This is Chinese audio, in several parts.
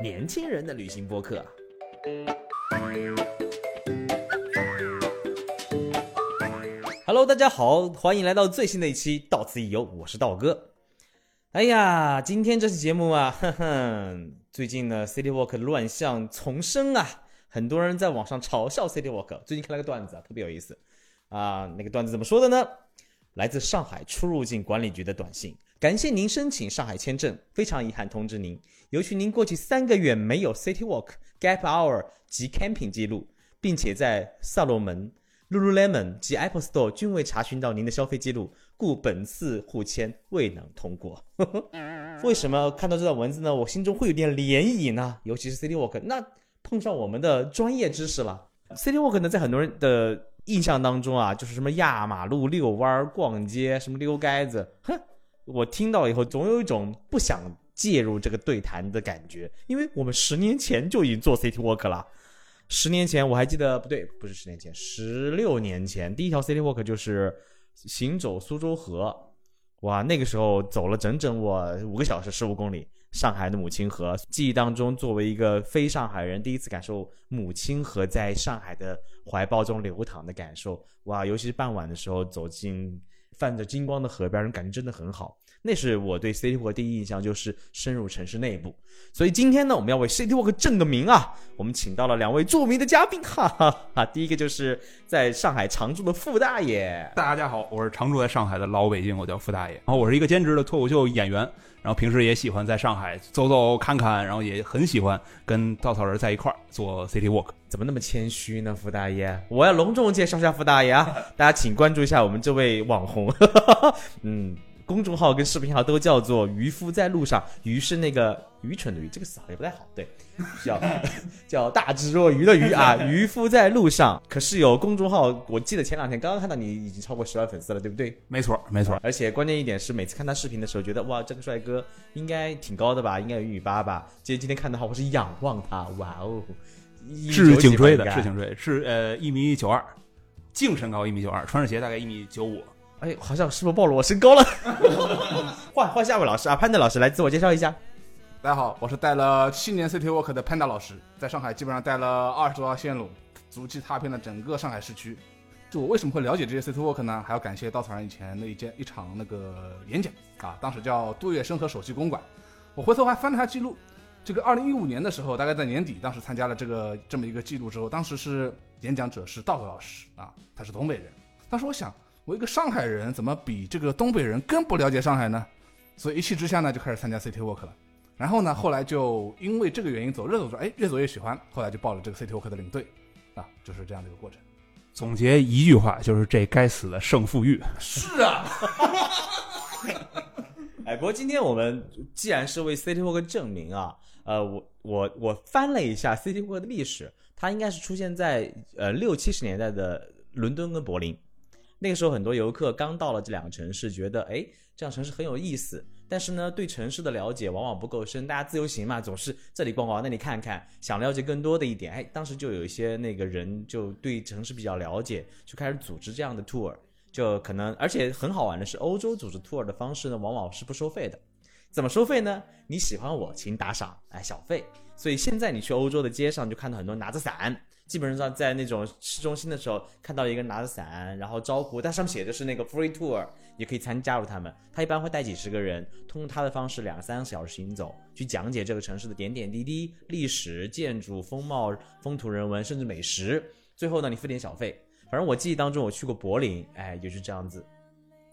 年轻人的旅行播客。Hello，大家好，欢迎来到最新的一期《到此一游》，我是道哥。哎呀，今天这期节目啊，哼哼，最近呢，City Walk 乱象丛生啊，很多人在网上嘲笑 City Walk。最近看了个段子啊，特别有意思啊，那个段子怎么说的呢？来自上海出入境管理局的短信：感谢您申请上海签证，非常遗憾通知您，由于您过去三个月没有 City Walk、Gap Hour 及 Camping 记录，并且在萨洛门。Lululemon 及 Apple Store 均未查询到您的消费记录，故本次互签未能通过。为什么看到这段文字呢？我心中会有点涟漪呢？尤其是 City Walk，那碰上我们的专业知识了。City Walk 呢，在很多人的印象当中啊，就是什么压马路、遛弯、逛街，什么溜街子。哼，我听到以后，总有一种不想介入这个对谈的感觉，因为我们十年前就已经做 City Walk 了。十年前我还记得，不对，不是十年前，十六年前，第一条 City Walk 就是行走苏州河，哇，那个时候走了整整我五个小时十五公里，上海的母亲河，记忆当中作为一个非上海人，第一次感受母亲河在上海的怀抱中流淌的感受，哇，尤其是傍晚的时候走进泛着金光的河边，人感觉真的很好。那是我对 City Walk 第一印象，就是深入城市内部。所以今天呢，我们要为 City Walk 正个名啊！我们请到了两位著名的嘉宾，哈哈哈！第一个就是在上海常住的傅大爷。大家好，我是常住在上海的老北京，我叫傅大爷。然后我是一个兼职的脱口秀演员，然后平时也喜欢在上海走走看看，然后也很喜欢跟稻草人在一块儿做 City Walk。怎么那么谦虚呢，傅大爷？我要隆重介绍一下傅大爷啊！大家请关注一下我们这位网红，嗯。公众号跟视频号都叫做“渔夫在路上”，鱼是那个愚蠢的鱼，这个词好像不太好，对，叫 叫大智若愚的愚啊。渔夫在路上，可是有公众号，我记得前两天刚刚看到你已经超过十万粉丝了，对不对？没错，没错。而且关键一点是，每次看他视频的时候，觉得哇，这个帅哥应该挺高的吧，应该有一米八吧。今天今天看的话，我是仰望他，哇哦，是颈椎的，是颈椎，是呃一米九二，净身高一米九二，穿着鞋大概一米九五。哎，好像是不是暴露我身高了？换换下位老师啊，潘德老师来自我介绍一下。大家好，我是带了七年 City Walk 的潘达老师，在上海基本上带了二十多条线路，足迹踏遍了整个上海市区。就我为什么会了解这些 City Walk 呢？还要感谢稻草人以前的一件一场那个演讲啊，当时叫杜月笙和首席公馆。我回头还翻了下记录，这个二零一五年的时候，大概在年底，当时参加了这个这么一个记录之后，当时是演讲者是道格老师啊，他是东北人。当时我想。我一个上海人，怎么比这个东北人更不了解上海呢？所以一气之下呢，就开始参加 City Walk 了。然后呢，后来就因为这个原因走，越走着，哎，越走越喜欢。后来就报了这个 City Walk 的领队，啊，就是这样的一个过程。总结一句话，就是这该死的胜负欲。是啊。哎，不过今天我们既然是为 City Walk 证明啊，呃，我我我翻了一下 City Walk 的历史，它应该是出现在呃六七十年代的伦敦跟柏林。那个时候，很多游客刚到了这两个城市，觉得哎，这样城市很有意思。但是呢，对城市的了解往往不够深。大家自由行嘛，总是这里逛逛，那里看看，想了解更多的一点。哎，当时就有一些那个人就对城市比较了解，就开始组织这样的 tour。就可能，而且很好玩的是，欧洲组织 tour 的方式呢，往往是不收费的。怎么收费呢？你喜欢我，请打赏，哎，小费。所以现在你去欧洲的街上，就看到很多拿着伞。基本上在那种市中心的时候，看到一个人拿着伞，然后招呼，但上面写的是那个 free tour，也可以参加入他们。他一般会带几十个人，通过他的方式，两三个小时行走，去讲解这个城市的点点滴滴、历史、建筑、风貌、风土人文，甚至美食。最后呢，你付点小费。反正我记忆当中，我去过柏林，哎，也是这样子。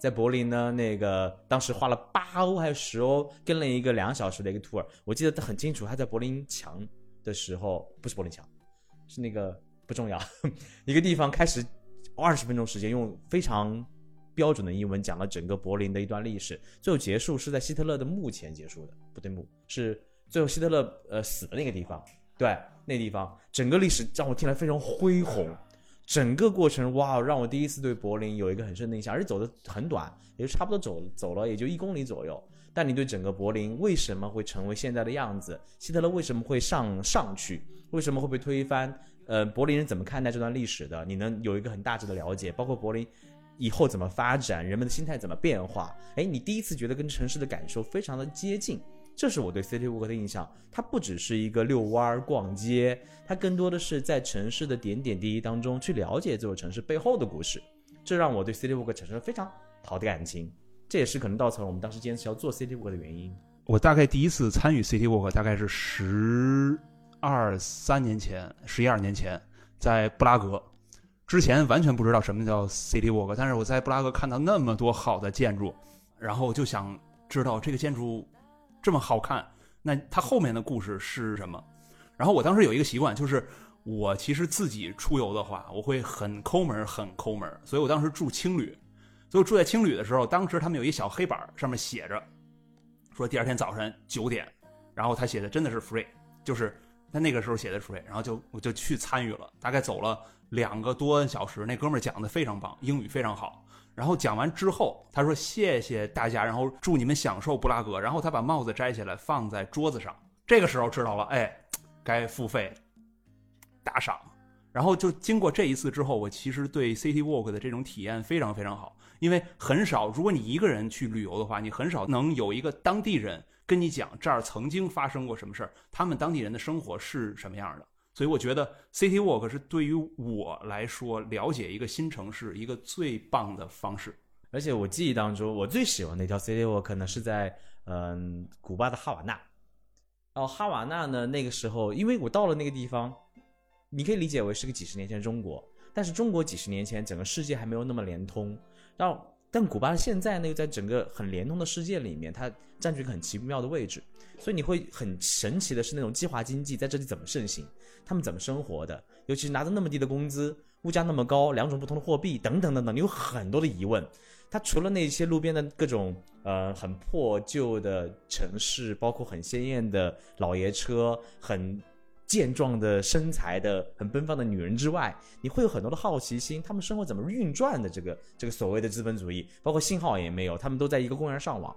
在柏林呢，那个当时花了八欧还是十欧，跟了一个两小时的一个 tour。我记得很清楚，他在柏林墙的时候，不是柏林墙。是那个不重要，一个地方开始二十分钟时间用非常标准的英文讲了整个柏林的一段历史，最后结束是在希特勒的墓前结束的，不对墓是最后希特勒呃死的那个地方，对那地方整个历史让我听来非常恢宏，整个过程哇让我第一次对柏林有一个很深的印象，而且走的很短，也就差不多走走了也就一公里左右，但你对整个柏林为什么会成为现在的样子，希特勒为什么会上上去？为什么会被推翻？呃，柏林人怎么看待这段历史的？你能有一个很大致的了解，包括柏林以后怎么发展，人们的心态怎么变化？哎，你第一次觉得跟城市的感受非常的接近，这是我对 City Walk 的印象。它不只是一个遛弯儿、逛街，它更多的是在城市的点点滴滴当中去了解这座城市背后的故事。这让我对 City Walk 产生了非常好的感情。这也是可能造成了我们当时坚持要做 City Walk 的原因。我大概第一次参与 City Walk 大概是十二三年前，十一二年前，在布拉格。之前完全不知道什么叫 City Walk，但是我在布拉格看到那么多好的建筑，然后就想知道这个建筑这么好看，那它后面的故事是什么？然后我当时有一个习惯，就是我其实自己出游的话，我会很抠门，很抠门。所以我当时住青旅，所以我住在青旅的时候，当时他们有一小黑板，上面写着说第二天早晨九点，然后他写的真的是 free，就是他那个时候写的 free，然后就我就去参与了，大概走了两个多小时，那哥们儿讲的非常棒，英语非常好。然后讲完之后，他说谢谢大家，然后祝你们享受布拉格。然后他把帽子摘下来放在桌子上，这个时候知道了，哎，该付费打赏。然后就经过这一次之后，我其实对 City Walk 的这种体验非常非常好，因为很少，如果你一个人去旅游的话，你很少能有一个当地人跟你讲这儿曾经发生过什么事儿，他们当地人的生活是什么样的。所以我觉得 City Walk 是对于我来说了解一个新城市一个最棒的方式。而且我记忆当中，我最喜欢的一条 City Walk 呢是在嗯古巴的哈瓦那。哦，哈瓦那呢那个时候，因为我到了那个地方，你可以理解为是个几十年前中国，但是中国几十年前整个世界还没有那么联通。然后，但古巴现在呢又在整个很联通的世界里面，它占据一个很奇妙的位置。所以你会很神奇的是那种计划经济在这里怎么盛行，他们怎么生活的，尤其是拿着那么低的工资，物价那么高，两种不同的货币等等等等，你有很多的疑问。它除了那些路边的各种呃很破旧的城市，包括很鲜艳的老爷车，很健壮的身材的很奔放的女人之外，你会有很多的好奇心，他们生活怎么运转的？这个这个所谓的资本主义，包括信号也没有，他们都在一个公园上网，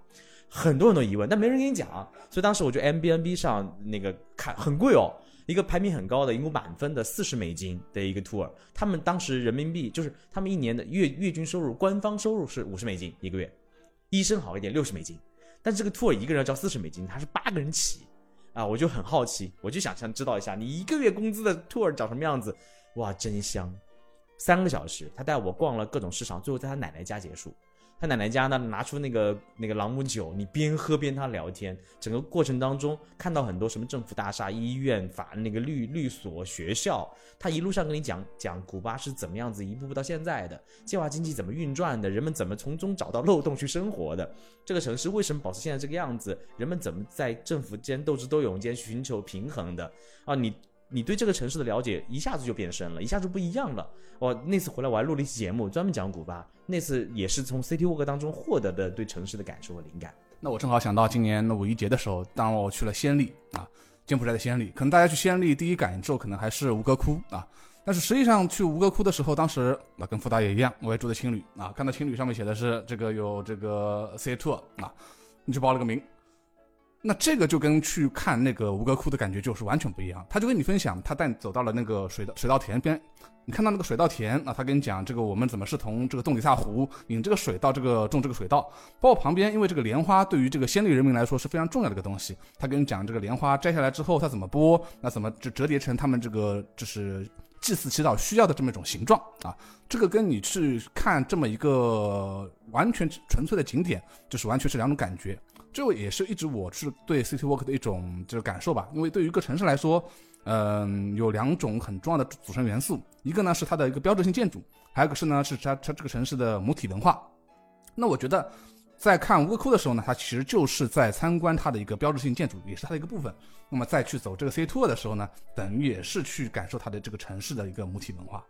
很多很多疑问，但没人跟你讲。所以当时我就 M B N B 上那个看很贵哦，一个排名很高的，一共满分的四十美金的一个 tour，他们当时人民币就是他们一年的月月均收入，官方收入是五十美金一个月，医生好一点六十美金，但这个 tour 一个人要交四十美金，他是八个人起啊，我就很好奇，我就想想知道一下你一个月工资的 tour 长什么样子，哇，真香！三个小时，他带我逛了各种市场，最后在他奶奶家结束。他奶奶家呢，拿出那个那个朗姆酒，你边喝边他聊天。整个过程当中，看到很多什么政府大厦、医院、法那个律律所、学校，他一路上跟你讲讲古巴是怎么样子一步步到现在的，计划经济怎么运转的，人们怎么从中找到漏洞去生活的，这个城市为什么保持现在这个样子，人们怎么在政府间斗智斗勇间寻求平衡的啊？你你对这个城市的了解一下子就变深了，一下子不一样了。我那次回来我还录了一期节目，专门讲古巴。那次也是从 City Walk 当中获得的对城市的感受和灵感。那我正好想到今年的五一节的时候，当我去了暹粒啊，柬埔寨的暹粒，可能大家去暹粒第一感受可能还是吴哥窟啊，但是实际上去吴哥窟的时候，当时啊跟傅大爷一样，我也住的青旅啊，看到青旅上面写的是这个有这个 City Tour 啊，你去报了个名。那这个就跟去看那个吴哥窟的感觉就是完全不一样。他就跟你分享，他带你走到了那个水稻水稻田边，你看到那个水稻田啊，他跟你讲这个我们怎么是从这个洞里下湖引这个水到这个种这个水稻，包括旁边，因为这个莲花对于这个先烈人民来说是非常重要的一个东西。他跟你讲这个莲花摘下来之后，它怎么剥，那怎么就折叠成他们这个就是祭祀祈祷需要的这么一种形状啊？这个跟你去看这么一个完全纯粹的景点，就是完全是两种感觉。这也是一直我是对 City Walk 的一种就是感受吧，因为对于一个城市来说，嗯，有两种很重要的组成元素，一个呢是它的一个标志性建筑，还有一个是呢是它它这个城市的母体文化。那我觉得，在看乌龟窟的时候呢，它其实就是在参观它的一个标志性建筑，也是它的一个部分。那么再去走这个 City Tour 的时候呢，等于也是去感受它的这个城市的一个母体文化。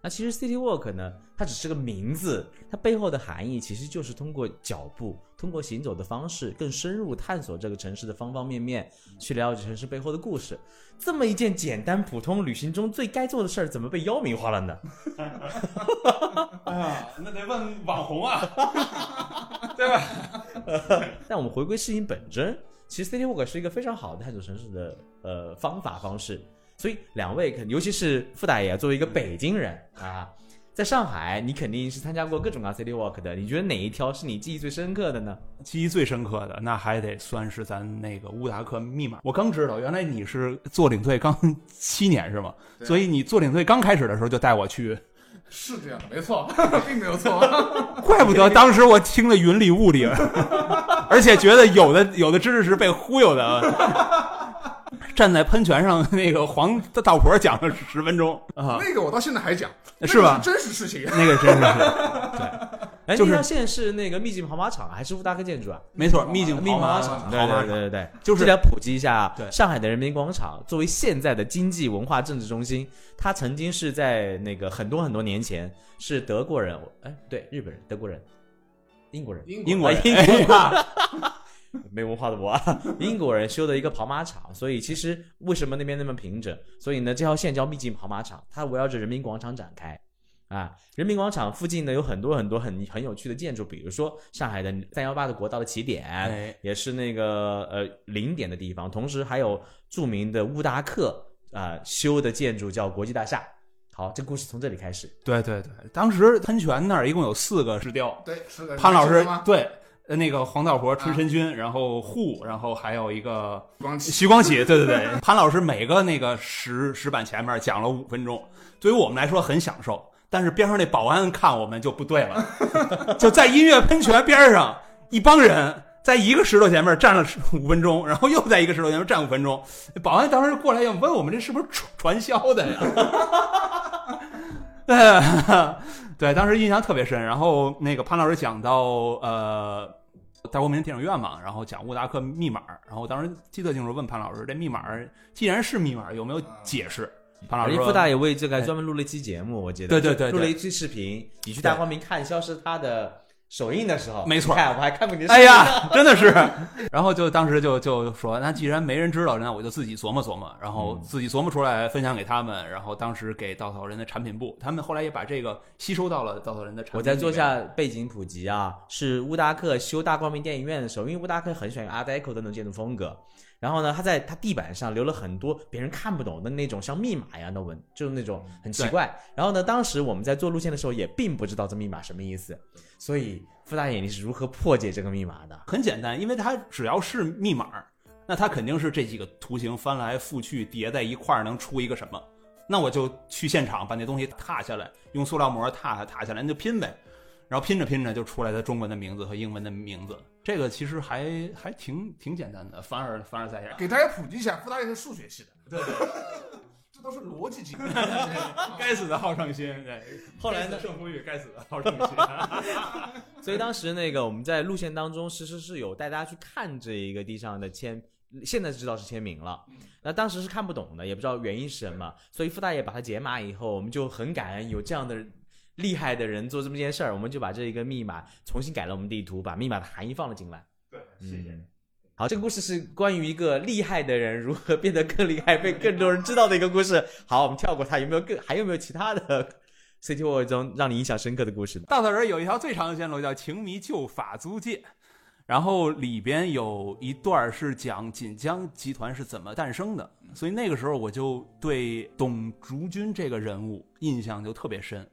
那其实 City Walk 呢，它只是个名字，它背后的含义其实就是通过脚步，通过行走的方式，更深入探索这个城市的方方面面，去了解城市背后的故事。这么一件简单普通旅行中最该做的事儿，怎么被妖名化了呢？哎呀，那得问网红啊，对吧？但我们回归事情本真，其实 City Walk 是一个非常好的探索城市的呃方法方式。所以两位，尤其是傅大爷作为一个北京人啊，在上海，你肯定是参加过各种各样 City Walk 的，你觉得哪一条是你记忆最深刻的呢？记忆最深刻的，那还得算是咱那个乌达克密码。我刚知道，原来你是做领队刚七年是吗？对所以你做领队刚开始的时候就带我去，是这样的，没错，并没有错。怪不得当时我听得云里雾里，而且觉得有的有的知识是被忽悠的。站在喷泉上，那个黄道婆讲了十分钟啊，那个我到现在还讲，是吧是真实事情。那个真实是 哎，就是那条线是那个秘境跑马场还是乌达克建筑啊？没错，秘境密跑马场，对对对对对，就是这里要普及一下上海的人民广场作为现在的经济文化政治中心，它曾经是在那个很多很多年前是德国人，哎，对，日本人、德国人、英国人、英国人英国人，没文化的我啊，英国人修的一个跑马场，所以其实为什么那边那么平整？所以呢，这条线叫秘境跑马场，它围绕着人民广场展开。啊，人民广场附近呢有很多很多很很有趣的建筑，比如说上海的三幺八的国道的起点，哎也是那个呃零点的地方，同时还有著名的乌达克啊、修的建筑叫国际大厦。好，这故事从这里开始。对对对，当时喷泉那儿一共有四个石雕，对，是的。潘老师？对。呃那个黄道婆、春申君，然后护，然后还有一个徐光启，对对对，潘老师每个那个石石板前面讲了五分钟，对于我们来说很享受，但是边上那保安看我们就不对了，就在音乐喷泉边上，一帮人在一个石头前面站了五分钟，然后又在一个石头前面站五分钟，保安当时过来要问我们这是不是传传销的呀？对 对，当时印象特别深。然后那个潘老师讲到呃大光明电影院嘛，然后讲乌达克密码，然后当时记得清楚，问潘老师这密码既然是密码，有没有解释？潘老师傅大爷为这个专门录了一期节目，我记得。对对对对录了一期视频。你去大光明看《消失他》的首映的时候，没错看我还看过你的。哎，呀，真的是。然后就当时就就说，那既然没人知道，那我就自己琢磨琢磨，然后自己琢磨出来分享给他们。然后当时给稻草人的产品部，他们后来也把这个吸收到了稻草人的产品。我再做下背景普及啊，是乌达克修大光明电影院的时候，因为乌达克很喜欢 Art Deco 的那种建筑风格。然后呢，他在他地板上留了很多别人看不懂的那种像密码一样的文，就是那种很奇怪。然后呢，当时我们在做路线的时候也并不知道这密码什么意思，所以傅大爷你是如何破解这个密码的？很简单，因为它只要是密码，那它肯定是这几个图形翻来覆去叠在一块儿能出一个什么。那我就去现场把那东西踏下来，用塑料膜踏踏下来，那就拼呗。然后拼着拼着就出来了中文的名字和英文的名字，这个其实还还挺挺简单的，凡尔凡尔赛亚。给大家普及一下，傅大爷是数学系的，对对，这都是逻辑题。该死的好胜心，对。后来呢胜负欲，该死的好胜心。所以当时那个我们在路线当中，其实是有带大家去看这一个地上的签，现在知道是签名了。那当时是看不懂的，也不知道原因是什么，所以傅大爷把它解码以后，我们就很感恩有这样的厉害的人做这么件事儿，我们就把这一个密码重新改了我们地图，把密码的含义放了进来。对，嗯。好，这个故事是关于一个厉害的人如何变得更厉害，被更多人知道的一个故事。好，我们跳过它，有没有更还有没有其他的 City Walk 中让你印象深刻的故事呢？稻草人有一条最长的线路叫情迷旧法租界，然后里边有一段是讲锦江集团是怎么诞生的，所以那个时候我就对董竹君这个人物印象就特别深。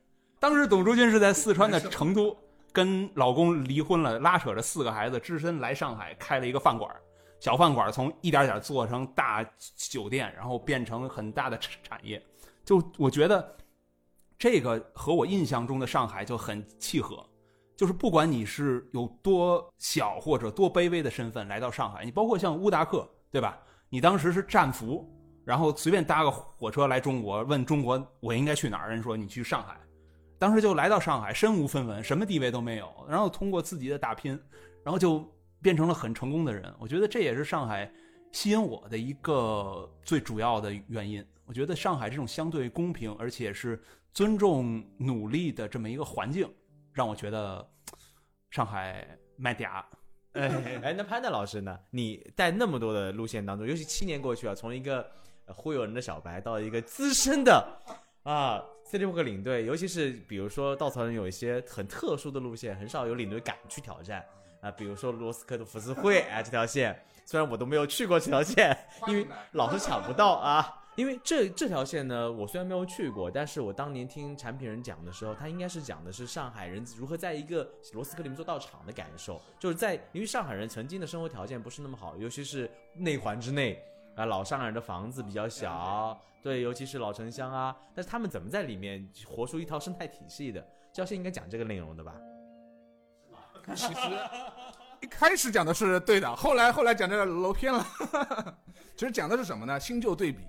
当时董竹君是在四川的成都，跟老公离婚了，拉扯着四个孩子，只身来上海开了一个饭馆。小饭馆从一点点做成大酒店，然后变成很大的产业。就我觉得，这个和我印象中的上海就很契合。就是不管你是有多小或者多卑微的身份来到上海，你包括像乌达克，对吧？你当时是战俘，然后随便搭个火车来中国，问中国我应该去哪儿，人说你去上海。当时就来到上海，身无分文，什么地位都没有，然后通过自己的打拼，然后就变成了很成功的人。我觉得这也是上海吸引我的一个最主要的原因。我觉得上海这种相对公平而且是尊重努力的这么一个环境，让我觉得上海卖嗲。哎，那潘达老师呢？你在那么多的路线当中，尤其七年过去啊，从一个忽悠人的小白到一个资深的啊 City Walk 领队，尤其是比如说稻草人有一些很特殊的路线，很少有领队敢去挑战。啊，比如说罗斯科的浮世绘啊这条线，虽然我都没有去过这条线，因为老是抢不到啊。因为这这条线呢，我虽然没有去过，但是我当年听产品人讲的时候，他应该是讲的是上海人如何在一个螺丝壳里面做道场的感受，就是在因为上海人曾经的生活条件不是那么好，尤其是内环之内啊，老上海人的房子比较小，对，尤其是老城乡啊，但是他们怎么在里面活出一套生态体系的？这条线应该讲这个内容的吧？其实一开始讲的是对的，后来后来讲这个楼偏了。其实讲的是什么呢？新旧对比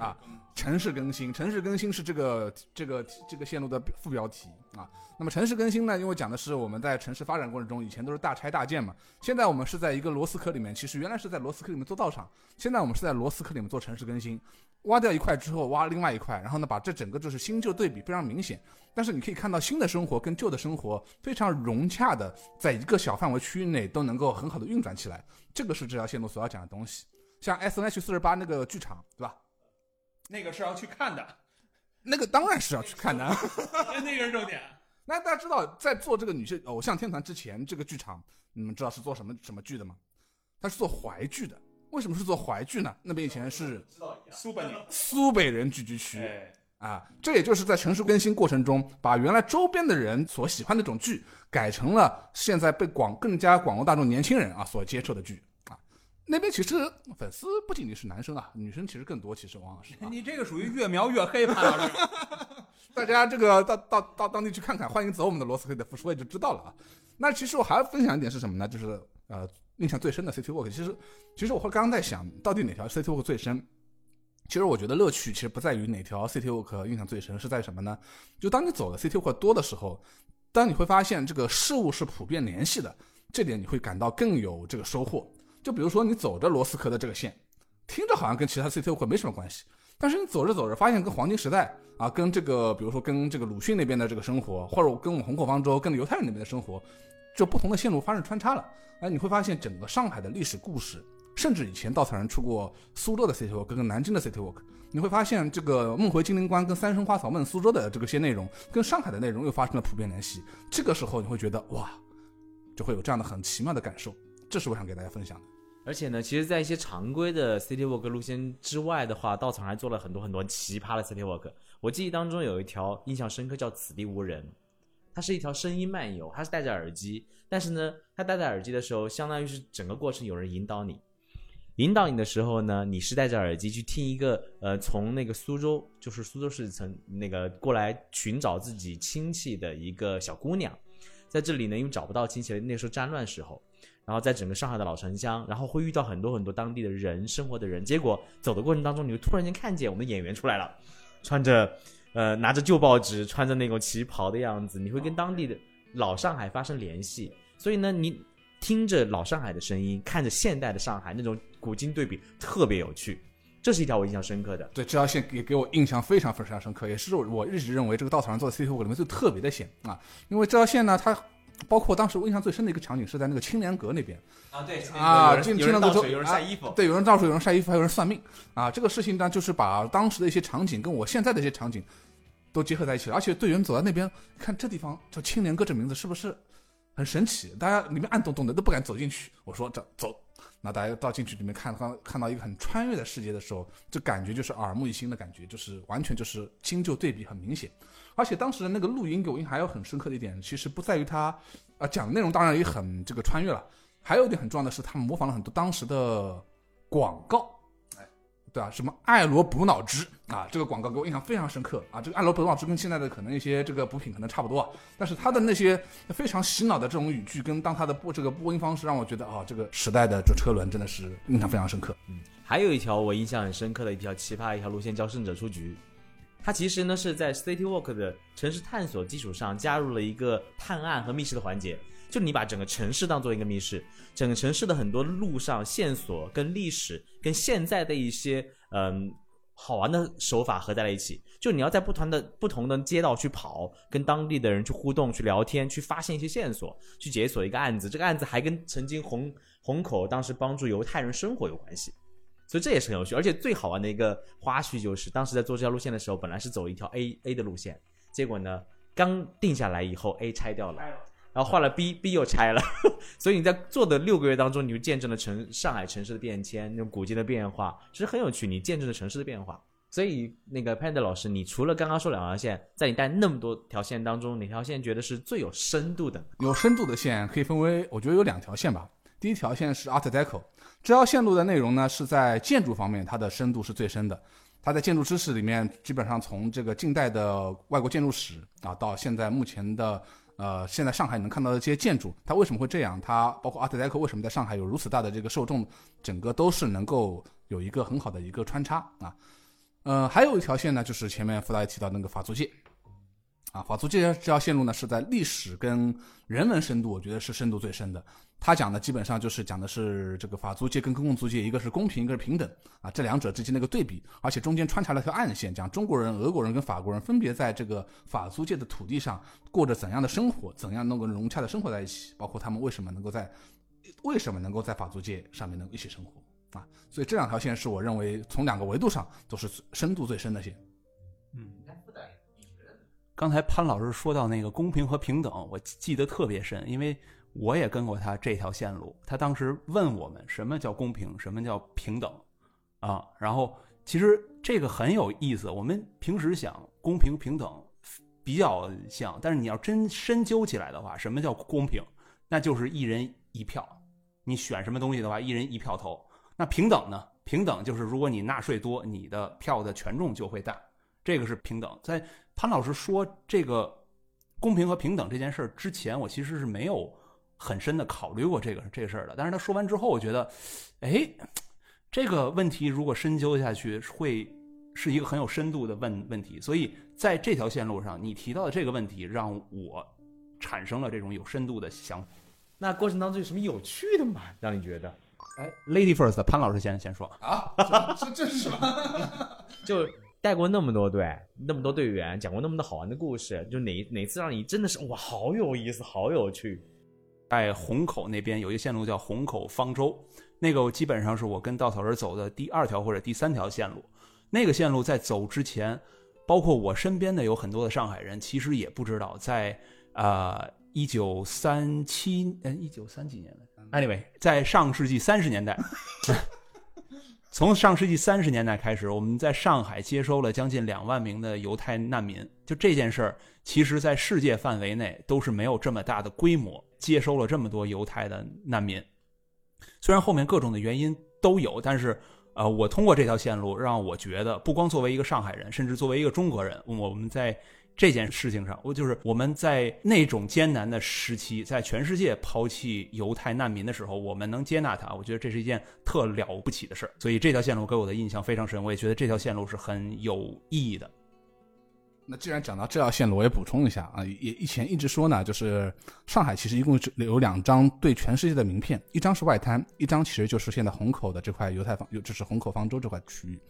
啊，城市更新，城市更新是这个这个这个线路的副标题啊。那么城市更新呢，因为讲的是我们在城市发展过程中，以前都是大拆大建嘛，现在我们是在一个螺丝壳里面，其实原来是在螺丝壳里面做道场，现在我们是在螺丝壳里面做城市更新，挖掉一块之后挖另外一块，然后呢把这整个就是新旧对比非常明显。但是你可以看到新的生活跟旧的生活非常融洽的，在一个小范围区域内都能够很好的运转起来，这个是这条线路所要讲的东西。像 S N H 四十八那个剧场，对吧？那个是要去看的，那个当然是要去看的。那个是重点。那大家知道，在做这个女性偶像天团之前，这个剧场你们知道是做什么什么剧的吗？它是做淮剧的。为什么是做淮剧呢？那边以前是苏北苏北人聚居区。哎，啊，这也就是在城市更新过程中，把原来周边的人所喜欢的那种剧，改成了现在被广更加广络大众年轻人啊所接受的剧啊。那边其实粉丝不仅仅是男生啊，女生其实更多。其实王老师、啊，你这个属于越描越黑，吧老师。大家这个到到到当地去看看，欢迎走我们的罗斯黑的复书也就知道了啊。那其实我还要分享一点是什么呢？就是呃，印象最深的 City Walk。其实其实我会刚刚在想到底哪条 City Walk 最深。其实我觉得乐趣其实不在于哪条 City Walk 印象最深，是在什么呢？就当你走的 City Walk 多的时候，当你会发现这个事物是普遍联系的，这点你会感到更有这个收获。就比如说你走着罗斯科的这个线，听着好像跟其他 City Walk 没什么关系，但是你走着走着发现跟黄金时代啊，跟这个比如说跟这个鲁迅那边的这个生活，或者跟我们虹口方舟、跟犹太人那边的生活，就不同的线路发生穿插了。哎，你会发现整个上海的历史故事。甚至以前稻草人出过苏州的 City Walk 跟南京的 City Walk，你会发现这个梦回金陵关跟三生花草梦苏州的这个些内容，跟上海的内容又发生了普遍联系。这个时候你会觉得哇，就会有这样的很奇妙的感受。这是我想给大家分享的。而且呢，其实，在一些常规的 City Walk 路线之外的话，稻草还做了很多很多奇葩的 City Walk。我记忆当中有一条印象深刻，叫“此地无人”，它是一条声音漫游，它是戴着耳机，但是呢，它戴着耳机的时候，相当于是整个过程有人引导你。引导你的时候呢，你是戴着耳机去听一个呃，从那个苏州，就是苏州市曾那个过来寻找自己亲戚的一个小姑娘，在这里呢，因为找不到亲戚了，那时候战乱时候，然后在整个上海的老城乡，然后会遇到很多很多当地的人生活的人，结果走的过程当中，你就突然间看见我们的演员出来了，穿着呃拿着旧报纸，穿着那种旗袍的样子，你会跟当地的老上海发生联系，所以呢，你听着老上海的声音，看着现代的上海那种。古今对比特别有趣，这是一条我印象深刻的。对，这条线也给我印象非常非常深刻，也是我一直认为这个稻草人做的 CT 五里面最特别的线啊。因为这条线呢，它包括当时我印象最深的一个场景是在那个青莲阁那边啊，对啊，进青莲阁之后有人晒衣服，对，有人倒水，有人晒衣服，还有人算命啊。这个事情呢，就是把当时的一些场景跟我现在的一些场景都结合在一起了。而且队员走到那边看这地方叫青莲阁，这名字是不是很神奇？大家里面暗洞洞的都不敢走进去。我说这走。那大家到进去里面看，刚看到一个很穿越的世界的时候，就感觉就是耳目一新的感觉，就是完全就是新旧对比很明显。而且当时的那个录音给我印象还有很深刻的一点，其实不在于他，啊讲的内容当然也很这个穿越了，还有一点很重要的是，他们模仿了很多当时的广告。对啊，什么爱罗补脑汁啊，这个广告给我印象非常深刻啊。这个爱罗补脑汁跟现在的可能一些这个补品可能差不多，但是他的那些非常洗脑的这种语句，跟当他的播这个播音方式，让我觉得啊，这个时代的这车轮真的是印象非常深刻。嗯，还有一条我印象很深刻的一条奇葩一条路线叫胜者出局，它其实呢是在 City Walk 的城市探索基础上加入了一个探案和密室的环节。就你把整个城市当做一个密室，整个城市的很多路上线索跟历史跟现在的一些嗯好玩的手法合在了一起。就你要在不同的不同的街道去跑，跟当地的人去互动、去聊天、去发现一些线索、去解锁一个案子。这个案子还跟曾经虹虹口当时帮助犹太人生活有关系，所以这也是很有趣。而且最好玩的一个花絮就是，当时在做这条路线的时候，本来是走一条 A A 的路线，结果呢刚定下来以后 A 拆掉了。然后换了 B，B 又拆了，所以你在做的六个月当中，你就见证了城上海城市的变迁，那种古今的变化，其实很有趣。你见证了城市的变化。所以那个 Pand 老师，你除了刚刚说两条线，在你带那么多条线当中，哪条线觉得是最有深度的？有深度的线可以分为，我觉得有两条线吧。第一条线是 Art Deco，这条线路的内容呢是在建筑方面，它的深度是最深的。它在建筑知识里面，基本上从这个近代的外国建筑史啊，到现在目前的呃，现在上海能看到的这些建筑，它为什么会这样？它包括 Art Deco 为什么在上海有如此大的这个受众，整个都是能够有一个很好的一个穿插啊。呃，还有一条线呢，就是前面弗莱提到那个法租界，啊，法租界这条线路呢是在历史跟人文深度，我觉得是深度最深的。他讲的基本上就是讲的是这个法租界跟公共租界，一个是公平，一个是平等啊，这两者之间的一个对比，而且中间穿插了条暗线，讲中国人、俄国人跟法国人分别在这个法租界的土地上过着怎样的生活，怎样能够融洽的生活在一起，包括他们为什么能够在为什么能够在法租界上面能一起生活。啊，所以这两条线是我认为从两个维度上都是深度最深的线。嗯，刚才潘老师说到那个公平和平等，我记得特别深，因为我也跟过他这条线路。他当时问我们什么叫公平，什么叫平等啊？然后其实这个很有意思。我们平时想公平平等比较像，但是你要真深究起来的话，什么叫公平？那就是一人一票。你选什么东西的话，一人一票投。那平等呢？平等就是如果你纳税多，你的票的权重就会大，这个是平等。在潘老师说这个公平和平等这件事儿之前，我其实是没有很深的考虑过这个这个事儿的。但是他说完之后，我觉得，哎，这个问题如果深究下去，会是一个很有深度的问问题。所以在这条线路上，你提到的这个问题，让我产生了这种有深度的想法。那过程当中有什么有趣的吗？让你觉得？哎，Lady First，潘老师先先说啊，这这是什么？就带过那么多队，那么多队员，讲过那么多好玩的故事，就哪哪次让你真的是哇，好有意思，好有趣。在虹口那边有一个线路叫虹口方舟，那个基本上是我跟稻草人走的第二条或者第三条线路。那个线路在走之前，包括我身边的有很多的上海人，其实也不知道，在啊一九三七嗯一九三几年的。Anyway，在上世纪三十年代，从上世纪三十年代开始，我们在上海接收了将近两万名的犹太难民。就这件事儿，其实在世界范围内都是没有这么大的规模接收了这么多犹太的难民。虽然后面各种的原因都有，但是呃，我通过这条线路，让我觉得不光作为一个上海人，甚至作为一个中国人，我们在。这件事情上，我就是我们在那种艰难的时期，在全世界抛弃犹太难民的时候，我们能接纳他，我觉得这是一件特了不起的事儿。所以这条线路给我的印象非常深，我也觉得这条线路是很有意义的。那既然讲到这条线路，我也补充一下啊，也以前一直说呢，就是上海其实一共有两张对全世界的名片，一张是外滩，一张其实就是现在虹口的这块犹太方，就是虹口方舟这块区域。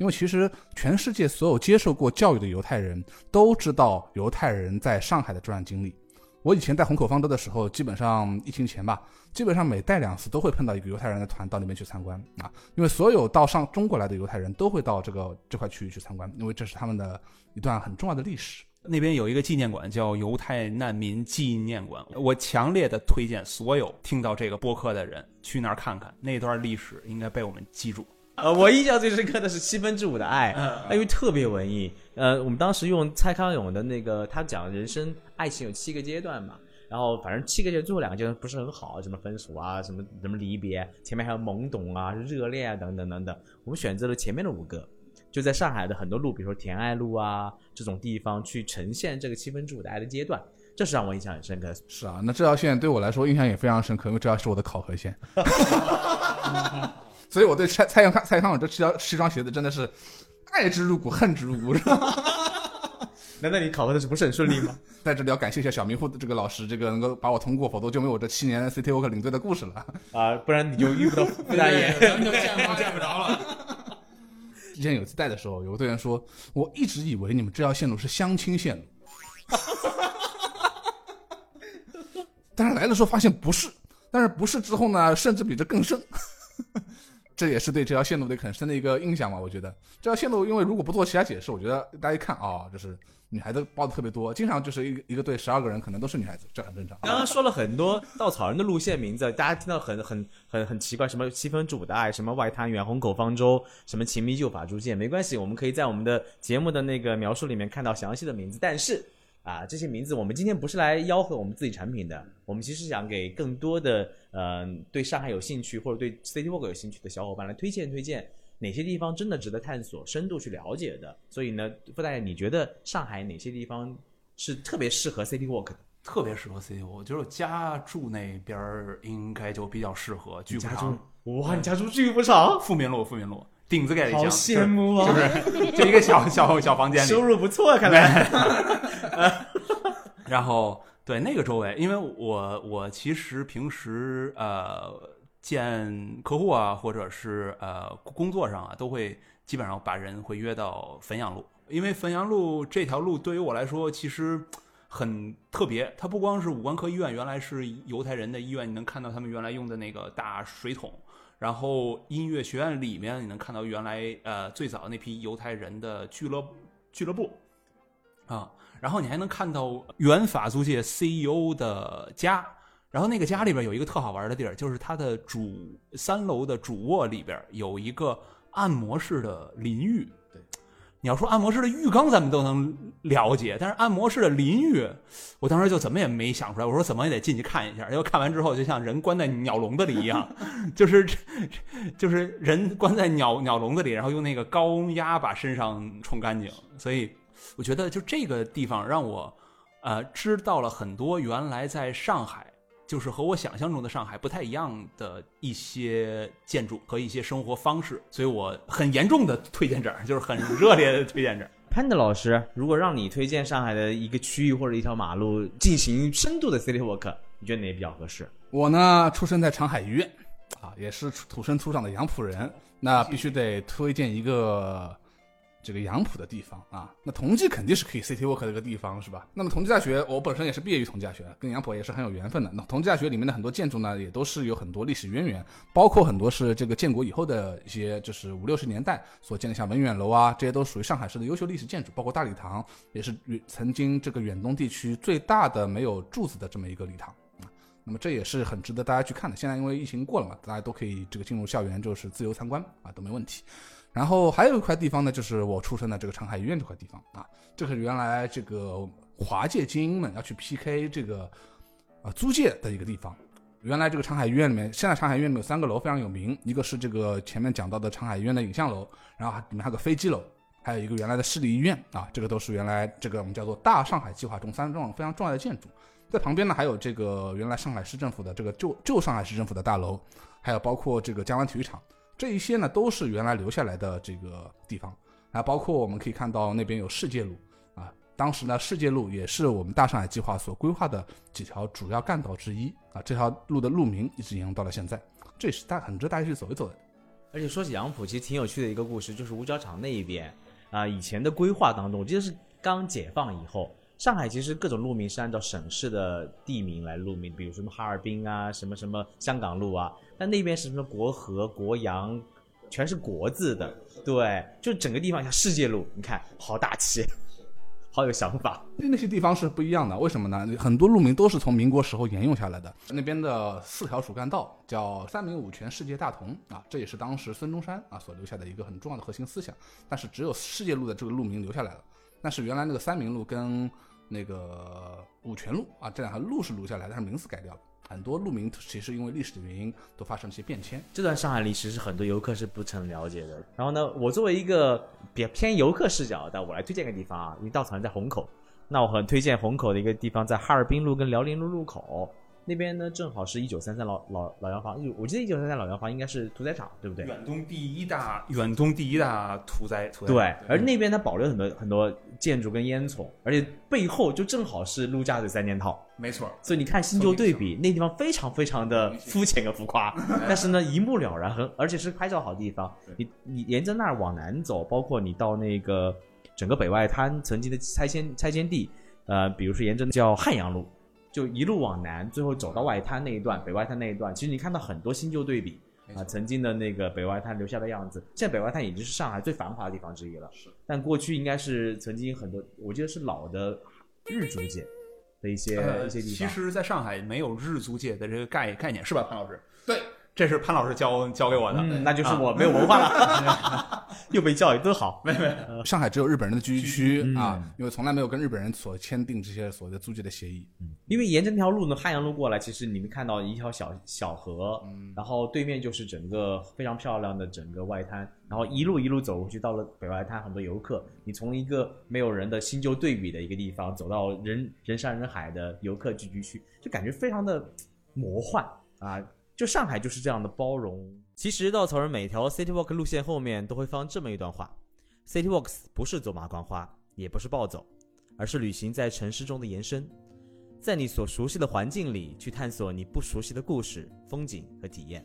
因为其实全世界所有接受过教育的犹太人都知道犹太人在上海的这段经历。我以前在虹口方舟的时候，基本上疫情前吧，基本上每带两次都会碰到一个犹太人的团到那边去参观啊，因为所有到上中国来的犹太人都会到这个这块区域去参观，因为这是他们的。一段很重要的历史，那边有一个纪念馆叫犹太难民纪念馆，我强烈的推荐所有听到这个播客的人去那儿看看，那段历史应该被我们记住。呃，我印象最深刻的是七分之五的爱，因为特别文艺。呃，我们当时用蔡康永的那个，他讲人生爱情有七个阶段嘛，然后反正七个阶段最后两个阶段不是很好，什么分手啊，什么什么离别，前面还有懵懂啊、热恋啊等等等等，我们选择了前面的五个。就在上海的很多路，比如说田爱路啊这种地方，去呈现这个七分之五的爱的阶段，这是让我印象很深刻。是啊，那这条线对我来说印象也非常深刻，因为这条是我的考核线。所以我对蔡蔡康蔡康永这七条七双鞋子真的是爱之入骨，恨之入骨。难道你考核的是不是很顺利吗？在这里要感谢一下小迷糊的这个老师，这个能够把我通过，否则就没有我这七年 CT Work 领队的故事了啊！不然你就遇不到傅大爷，咱们就见 见不着了。之前有次带的时候，有个队员说：“我一直以为你们这条线路是相亲线路，但是来的时候发现不是。但是不是之后呢，甚至比这更深。这也是对这条线路的很深的一个印象嘛。我觉得这条线路，因为如果不做其他解释，我觉得大家一看啊、就是女孩子报的特别多，经常就是一一个队十二个人，可能都是女孩子，这很正常。刚刚说了很多稻草人的路线名字，大家听到很很很很奇怪，什么七分主的爱，什么外滩远、虹口方舟，什么情迷旧法铸剑，没关系，我们可以在我们的节目的那个描述里面看到详细的名字。但是啊，这些名字我们今天不是来吆喝我们自己产品的，我们其实想给更多的呃对上海有兴趣或者对 City Walk 有兴趣的小伙伴来推荐推荐。哪些地方真的值得探索、深度去了解的？所以呢，傅大爷，你觉得上海哪些地方是特别适合 City Walk 的？特别适合 City，我觉得家住那边儿应该就比较适合。巨家住，哇，你家住巨不长，富民路，富民路顶子盖里好巷，羡慕啊！就是就一个小小小房间里，收入不错，看来。然后对那个周围，因为我我其实平时呃见客户啊，或者是呃工作上啊，都会基本上把人会约到汾阳路，因为汾阳路这条路对于我来说其实很特别，它不光是五官科医院原来是犹太人的医院，你能看到他们原来用的那个大水桶。然后音乐学院里面，你能看到原来呃最早那批犹太人的俱乐俱乐部啊，然后你还能看到原法租界 CEO 的家，然后那个家里边有一个特好玩的地儿，就是它的主三楼的主卧里边有一个按摩式的淋浴。你要说按摩室的浴缸，咱们都能了解，但是按摩室的淋浴，我当时就怎么也没想出来。我说怎么也得进去看一下，结果看完之后，就像人关在鸟笼子里一样，就是就是人关在鸟鸟笼子里，然后用那个高压把身上冲干净。所以我觉得就这个地方让我呃知道了很多原来在上海。就是和我想象中的上海不太一样的一些建筑和一些生活方式，所以我很严重的推荐这儿，就是很热烈的推荐这儿。潘德老师，如果让你推荐上海的一个区域或者一条马路进行深度的 City Walk，你觉得哪比较合适？我呢，出生在长海医院，啊，也是土生土长的杨浦人，那必须得推荐一个这个杨浦的地方啊。那同济肯定是可以 City Walk 的一个地方，是吧？那么同济大学，我本身也是毕业于同济大学，跟杨浦也是很有缘分的。那同济大学里面的很多建筑呢，也都是有很多历史渊源，包括很多是这个建国以后的一些，就是五六十年代所建的，像文远楼啊，这些都属于上海市的优秀历史建筑，包括大礼堂，也是远曾经这个远东地区最大的没有柱子的这么一个礼堂啊。那么这也是很值得大家去看的。现在因为疫情过了嘛，大家都可以这个进入校园，就是自由参观啊，都没问题。然后还有一块地方呢，就是我出生的这个长海医院这块地方啊，这是原来这个华界精英们要去 PK 这个啊租界的一个地方。原来这个长海医院里面，现在长海医院里面有三个楼非常有名，一个是这个前面讲到的长海医院的影像楼，然后里面还有个飞机楼，还有一个原来的市立医院啊，这个都是原来这个我们叫做大上海计划中三幢非常重要的建筑。在旁边呢，还有这个原来上海市政府的这个旧旧上海市政府的大楼，还有包括这个江湾体育场，这一些呢都是原来留下来的这个地方。啊包括我们可以看到那边有世界路啊，当时呢世界路也是我们大上海计划所规划的几条主要干道之一啊。这条路的路名一直沿用到了现在，这也是大很值得大家去走一走的。而且说起杨浦，其实挺有趣的一个故事，就是五角场那一边啊、以前的规划当中，我记得是刚解放以后，上海其实各种路名是按照省市的地名来路名，比如什么哈尔滨啊，什么什么香港路啊，但那边是什么国和、国阳，全是国字的，对，就整个地方像世界路，你看好大气，好有想法。那些地方是不一样的，为什么呢？很多路名都是从民国时候沿用下来的。那边的四条主干道叫三民五权世界大同啊，这也是当时孙中山啊所留下的一个很重要的核心思想。但是只有世界路的这个路名留下来了，但是原来那个三民路跟那个五泉路啊这两条路是录下来，但是名字改掉了。很多路名其实因为历史的原因都发生了一些变迁。这段上海历史是很多游客是不曾了解的。然后呢，我作为一个比较偏游客视角的，我来推荐个地方啊，因为稻草人在虹口，那我很推荐虹口的一个地方，在哈尔滨路跟辽宁路路口那边呢，正好是一九三三老老老洋房，我记得一九三三老洋房应该是屠宰场，对不对？远东第一大远东第一大屠宰屠宰对，而那边它保留很多很多建筑跟烟囱，而且背后就正好是陆家嘴三件套。没错，所以你看新旧对比，那地方非常非常的肤浅跟浮夸，但是呢一目了然，很而且是拍照好地方。你你沿着那儿往南走，包括你到那个整个北外滩曾经的拆迁拆迁地，呃，比如说沿着叫汉阳路，就一路往南，最后走到外滩那一段，北外滩那一段，其实你看到很多新旧对比。啊，曾经的那个北外滩留下的样子。现在北外滩已经是上海最繁华的地方之一了。是，但过去应该是曾经很多，我记得是老的日租界的一些、呃，一些地方。其实，在上海没有日租界的这个概概念，是吧，潘老师？对，这是潘老师教教给我的。嗯，那就是啊我没有文化了，又被教育，多好。没没上海只有日本人的居住区嗯啊，因为从来没有跟日本人所签订这些所谓的租借的协议。因为沿着那条路呢，汉阳路过来，其实你们看到一条小小河，然后对面就是整个非常漂亮的整个外滩，然后一路一路走过去，到了北外滩，很多游客，你从一个没有人的新旧对比的一个地方，走到人人山人海的游客聚居区，就感觉非常的魔幻啊！就上海就是这样的包容。其实稻草人每条 City Walk 路线后面都会放这么一段话：City Walks 不是走马观花，也不是暴走，而是旅行在城市中的延伸。在你所熟悉的环境里去探索你不熟悉的故事、风景和体验。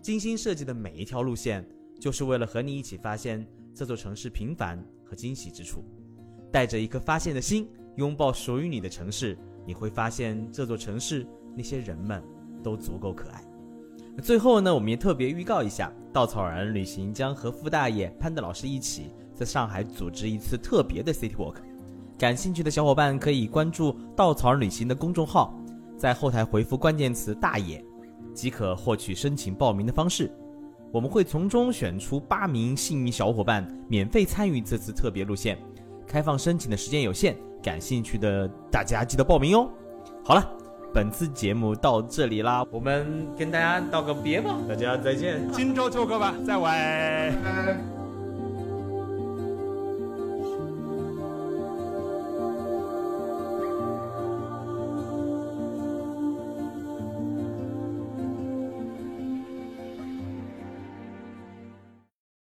精心设计的每一条路线，就是为了和你一起发现这座城市平凡和惊喜之处。带着一颗发现的心，拥抱属于你的城市，你会发现这座城市那些人们都足够可爱。最后呢，我们也特别预告一下，稻草人旅行将和傅大爷、潘德老师一起在上海组织一次特别的 City Walk。感兴趣的小伙伴可以关注稻草人旅行的公众号，在后台回复关键词“大爷”，即可获取申请报名的方式。我们会从中选出八名幸运小伙伴，免费参与这次特别路线。开放申请的时间有限，感兴趣的大家记得报名哦。好了，本次节目到这里啦，我们跟大家道个别吧，大家再见。今朝秋哥吧，再会。拜拜